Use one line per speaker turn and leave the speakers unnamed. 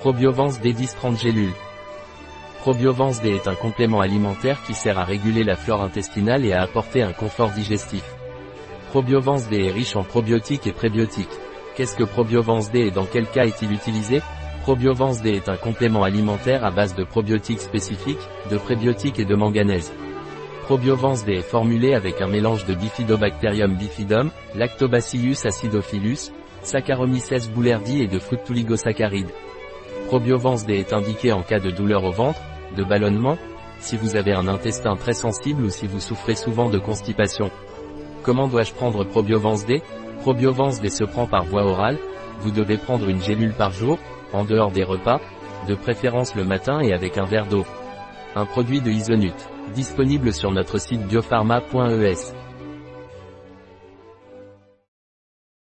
Probiovance D10 30 gélules. Probiovance D est un complément alimentaire qui sert à réguler la flore intestinale et à apporter un confort digestif. Probiovance D est riche en probiotiques et prébiotiques. Qu'est-ce que Probiovance D et dans quel cas est-il utilisé? Probiovance D est un complément alimentaire à base de probiotiques spécifiques, de prébiotiques et de manganèse. Probiovance D est formulé avec un mélange de Bifidobacterium bifidum, Lactobacillus acidophilus, Saccharomyces boulardii et de fructuligosaccharides. Probiovance D est indiqué en cas de douleur au ventre, de ballonnement, si vous avez un intestin très sensible ou si vous souffrez souvent de constipation. Comment dois-je prendre Probiovance D? Probiovance D se prend par voie orale, vous devez prendre une gélule par jour, en dehors des repas, de préférence le matin et avec un verre d'eau. Un produit de Isonut, disponible sur notre site biopharma.es.